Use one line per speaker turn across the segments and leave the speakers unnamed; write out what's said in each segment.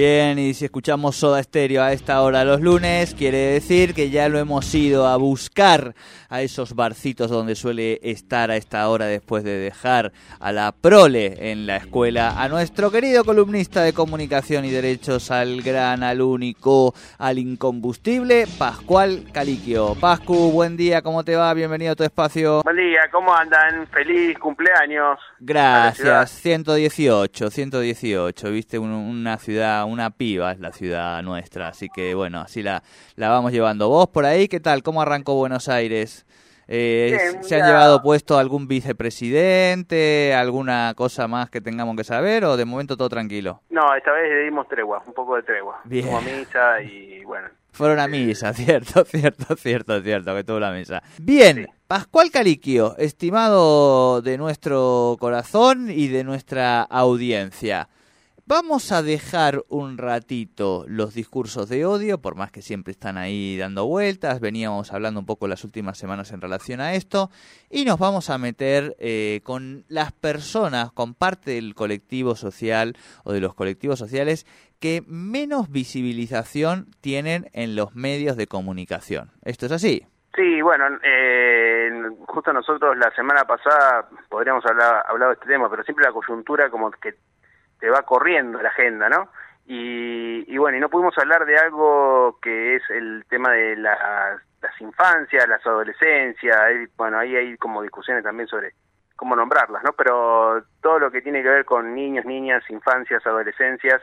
Bien, y si escuchamos Soda Stereo a esta hora los lunes, quiere decir que ya lo hemos ido a buscar a esos barcitos donde suele estar a esta hora después de dejar a la prole en la escuela, a nuestro querido columnista de comunicación y derechos, al gran, al único, al incombustible, Pascual Caliquio. Pascu, buen día, ¿cómo te va? Bienvenido a tu espacio.
Buen día, ¿cómo andan? Feliz cumpleaños.
Gracias, 118, 118, viste, una ciudad, una piba es la ciudad nuestra, así que bueno, así la, la vamos llevando. ¿Vos por ahí qué tal? ¿Cómo arrancó Buenos Aires? Eh, ¿Se han llevado puesto algún vicepresidente, alguna cosa más que tengamos que saber o de momento todo tranquilo?
No, esta vez le dimos tregua, un poco de tregua.
Bien.
Como misa y bueno.
Fueron a misa, cierto, cierto, cierto, cierto, que tuvo la misa. Bien, Pascual Caliquio, estimado de nuestro corazón y de nuestra audiencia. Vamos a dejar un ratito los discursos de odio, por más que siempre están ahí dando vueltas, veníamos hablando un poco las últimas semanas en relación a esto, y nos vamos a meter eh, con las personas, con parte del colectivo social o de los colectivos sociales que menos visibilización tienen en los medios de comunicación. ¿Esto es así?
Sí, bueno, eh, justo nosotros la semana pasada podríamos hablar hablado de este tema, pero siempre la coyuntura como que te va corriendo la agenda, ¿no? Y, bueno, y no pudimos hablar de algo que es el tema de las, infancias, las adolescencias, bueno, ahí hay como discusiones también sobre cómo nombrarlas, ¿no? Pero todo lo que tiene que ver con niños, niñas, infancias, adolescencias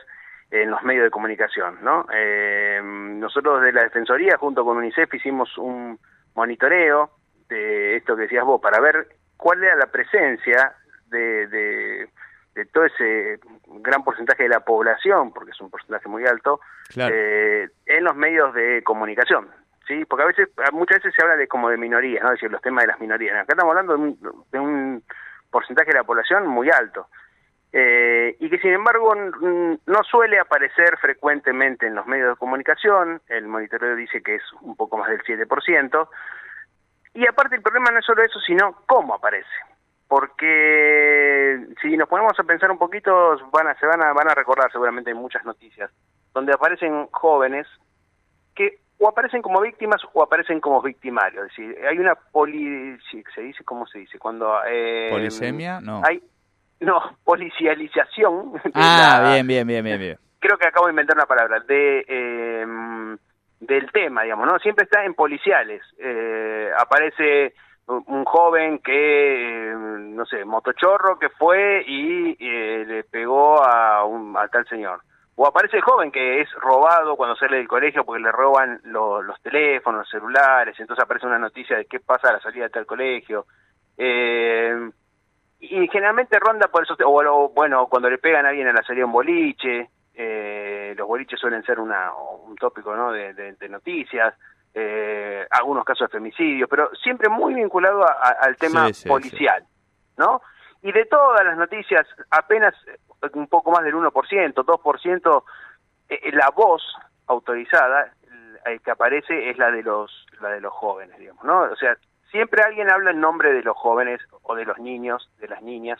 en los medios de comunicación, ¿no? Eh, nosotros de la Defensoría, junto con UNICEF, hicimos un monitoreo de esto que decías vos, para ver cuál era la presencia de de todo ese gran porcentaje de la población, porque es un porcentaje muy alto, eh, en los medios de comunicación. ¿sí? Porque a veces, muchas veces se habla de como de minorías, ¿no? Es decir, los temas de las minorías. Acá estamos hablando de un, porcentaje de la población muy alto. Eh, y que sin embargo no suele aparecer frecuentemente en los medios de comunicación, el monitoreo dice que es un poco más del 7%, y aparte el problema no es solo eso, sino cómo aparece porque si nos ponemos a pensar un poquito, van a, se van a, van a recordar seguramente muchas noticias, donde aparecen jóvenes que o aparecen como víctimas o aparecen como victimarios. Es decir, hay una poli... ¿Se dice? ¿Cómo se dice? Cuando... Eh,
¿Polisemia? No.
Hay, no, policialización.
Ah, bien, bien, bien, bien, bien.
Creo que acabo de inventar una palabra. De... Em, del tema, digamos, ¿no? Siempre está en policiales. Eh, aparece un joven que, no sé, motochorro que fue y eh, le pegó a, un, a tal señor. O aparece el joven que es robado cuando sale del colegio porque le roban los teléfonos, los celulares, entonces aparece una noticia de qué pasa a la salida de tal colegio. Eh, y generalmente ronda por eso, o, bueno, cuando le pegan a alguien a la salida un boliche, eh, los boliches suelen ser una, un tópico ¿no? de, de noticias eh, algunos casos de femicidio, pero siempre muy vinculado al tema policial, ¿no? Y de todas las noticias, apenas un poco más del 1%, 2%, eh, eh, la voz autorizada el que aparece es la de los la de los jóvenes, digamos, ¿no? O sea, siempre alguien habla en nombre de los jóvenes o de los niños, de las niñas.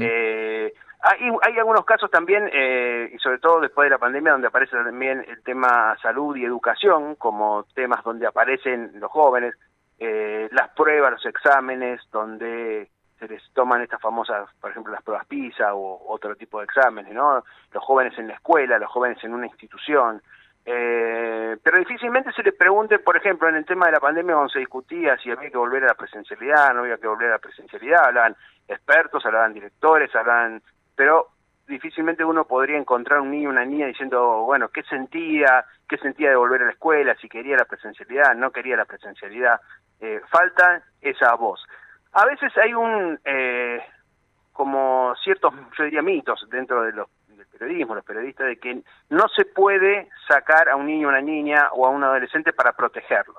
eh, hay, hay algunos casos también, eh, y sobre todo después de la pandemia, donde aparece también el tema salud y educación como temas donde aparecen los jóvenes, eh, las pruebas, los exámenes, donde se les toman estas famosas, por ejemplo, las pruebas PISA o otro tipo de exámenes, ¿no? Los jóvenes en la escuela, los jóvenes en una institución. Eh, pero difícilmente se les pregunte, por ejemplo, en el tema de la pandemia cuando se discutía si había que volver a la presencialidad, no había que volver a la presencialidad, hablaban expertos, hablaban directores, hablaban pero difícilmente uno podría encontrar un niño o una niña diciendo, bueno, qué sentía, qué sentía de volver a la escuela, si quería la presencialidad, no quería la presencialidad. Eh, falta esa voz. A veces hay un, eh, como ciertos, yo diría, mitos dentro de los, del periodismo, los periodistas, de que no se puede sacar a un niño una niña o a un adolescente para protegerlo.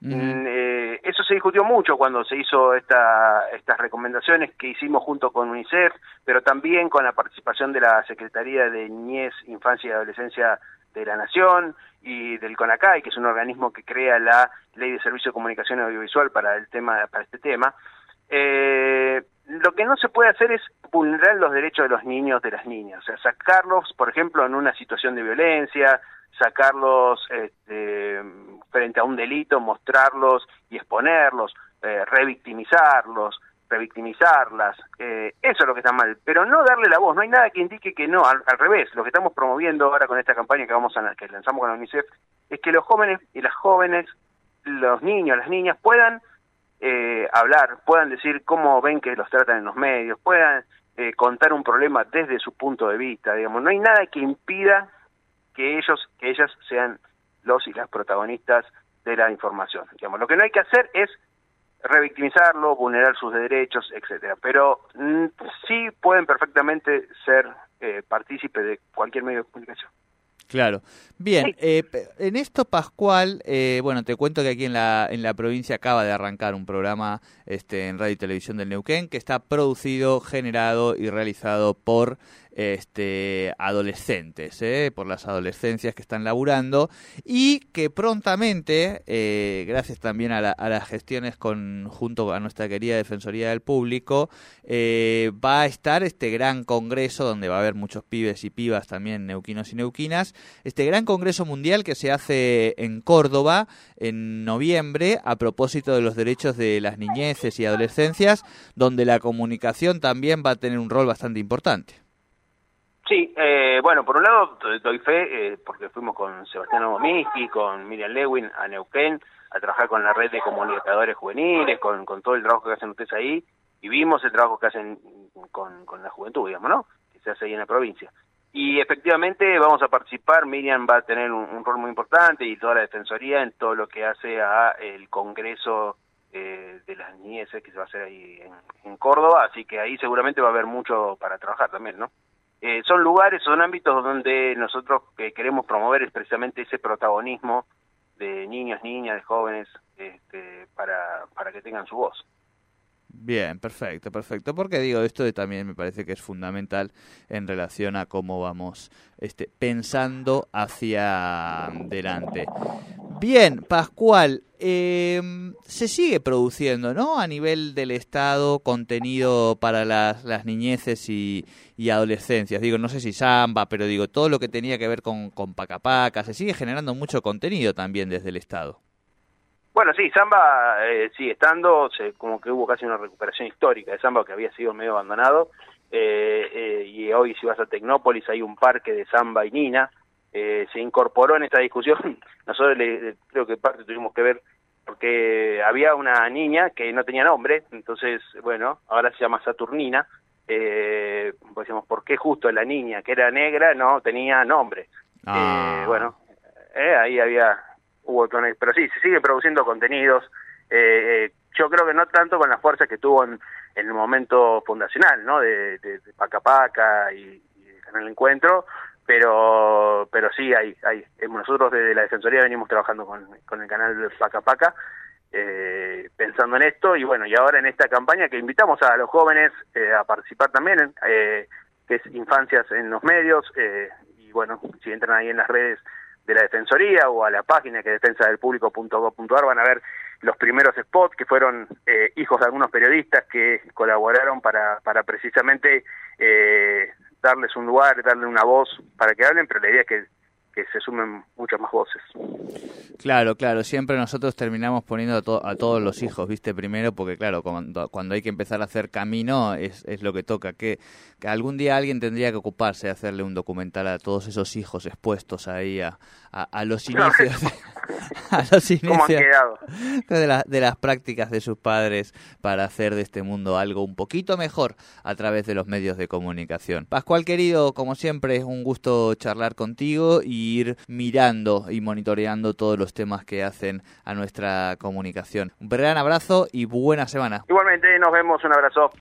Mm, eh, discutió mucho cuando se hizo esta, estas recomendaciones que hicimos junto con UNICEF, pero también con la participación de la Secretaría de Niñez, Infancia y Adolescencia de la Nación y del CONACAI, que es un organismo que crea la Ley de Servicio de Comunicación Audiovisual para el tema para este tema. Eh, lo que no se puede hacer es vulnerar los derechos de los niños de las niñas, o sea, sacarlos, por ejemplo, en una situación de violencia, sacarlos este, frente a un delito, mostrarlos y exponerlos, eh, revictimizarlos, revictimizarlas, eh, eso es lo que está mal, pero no darle la voz, no hay nada que indique que no, al, revés, lo que estamos promoviendo ahora con esta campaña que vamos a que lanzamos con la UNICEF es que los jóvenes y las jóvenes, los niños, las niñas puedan eh, hablar, puedan decir cómo ven que los tratan en los medios, puedan eh, contar un problema desde su punto de vista, digamos, no hay nada que impida que ellos, que ellas sean los y las protagonistas de la información. Digamos, lo que no hay que hacer es revictimizarlo, vulnerar sus derechos, etcétera. Pero mm, sí pueden perfectamente ser eh, partícipes de cualquier medio de comunicación.
Claro. Bien, eh, en esto, Pascual, eh, bueno, te cuento que aquí en la, en la provincia acaba de arrancar un programa este, en Radio y Televisión del Neuquén que está producido, generado y realizado por este, adolescentes, ¿eh? por las adolescencias que están laburando y que prontamente, eh, gracias también a, las gestiones con, junto a nuestra querida Defensoría del Público, eh, va a estar este gran congreso donde va a haber muchos pibes y pibas también, neuquinos y neuquinas, este gran congreso mundial que se hace en Córdoba en noviembre a propósito de los derechos de las niñeces y adolescencias, donde la comunicación también va a tener un rol bastante importante.
Sí, eh, bueno, por un lado doy fe, eh, porque fuimos con Sebastián Gomiski, con Miriam Lewin a Neuquén, a trabajar con la red de comunicadores juveniles, con, con todo el trabajo que hacen ustedes ahí, y vimos el trabajo que hacen con, la juventud, digamos, ¿no? Que se hace ahí en la provincia. Y efectivamente vamos a participar, Miriam va a tener un, rol muy importante y toda la Defensoría en todo lo que hace a el Congreso eh, de las niñeces que se va a hacer ahí en Córdoba, así que ahí seguramente va a haber mucho para trabajar también, ¿no? Eh, son lugares, son ámbitos donde nosotros queremos promover es precisamente ese protagonismo de niños, niñas, de jóvenes, este, para, para que tengan su voz.
Bien, perfecto, perfecto. Porque digo, esto también me parece que es fundamental en relación a cómo vamos este, pensando hacia adelante. Bien, Pascual, em, se sigue produciendo, ¿no? A nivel del Estado, contenido para las, niñeces y, adolescencias. Digo, no sé si samba, pero digo, todo lo que tenía que ver con, con Pacapaca, se sigue generando mucho contenido también desde el Estado.
Bueno, sí, Samba eh, sigue estando, se, como que hubo casi una recuperación histórica de Samba que había sido medio abandonado, eh, eh, y hoy si vas a Tecnópolis hay un parque de Samba y Nina, se incorporó en esta discusión, nosotros creo que parte tuvimos que ver porque había una niña que no tenía nombre, entonces, bueno, ahora se llama Saturnina, eh, pues decimos, ¿por qué justo la niña que era negra no tenía nombre? Ah. bueno, ahí había hubo pero sí, se sigue produciendo contenidos. Eh, eh, yo creo que no tanto con la fuerza que tuvo en, el momento fundacional, ¿no? De, de, Paca Paca y, en el encuentro, pero pero sí hay hay eh, nosotros desde la defensoría venimos trabajando con, con el canal Paca Paca eh, pensando en esto y bueno y ahora en esta campaña que invitamos a los jóvenes a participar también eh, que es infancias en los medios y bueno si entran ahí en las redes de la Defensoría o a la página que defensa del público.gov.ar van a ver los primeros spots que fueron eh, hijos de algunos periodistas que colaboraron para, para precisamente eh, darles un lugar, darle una voz para que hablen, pero la idea es que que se sumen muchas más voces.
Claro, claro, siempre nosotros terminamos poniendo a, a todos los hijos, ¿viste? Primero, porque claro, cuando, cuando hay que empezar a hacer camino es, es lo que toca, que, que, algún día alguien tendría que ocuparse de hacerle un documental a todos esos hijos expuestos ahí a, a, los inicios. a los inicios de, de las prácticas de sus padres para hacer de este mundo algo un poquito mejor a través de los medios de comunicación. Pascual querido, como siempre, es un gusto charlar contigo y ir mirando y monitoreando todos los temas que hacen a nuestra comunicación. Un gran abrazo y buena semana.
Igualmente, nos vemos, un abrazo.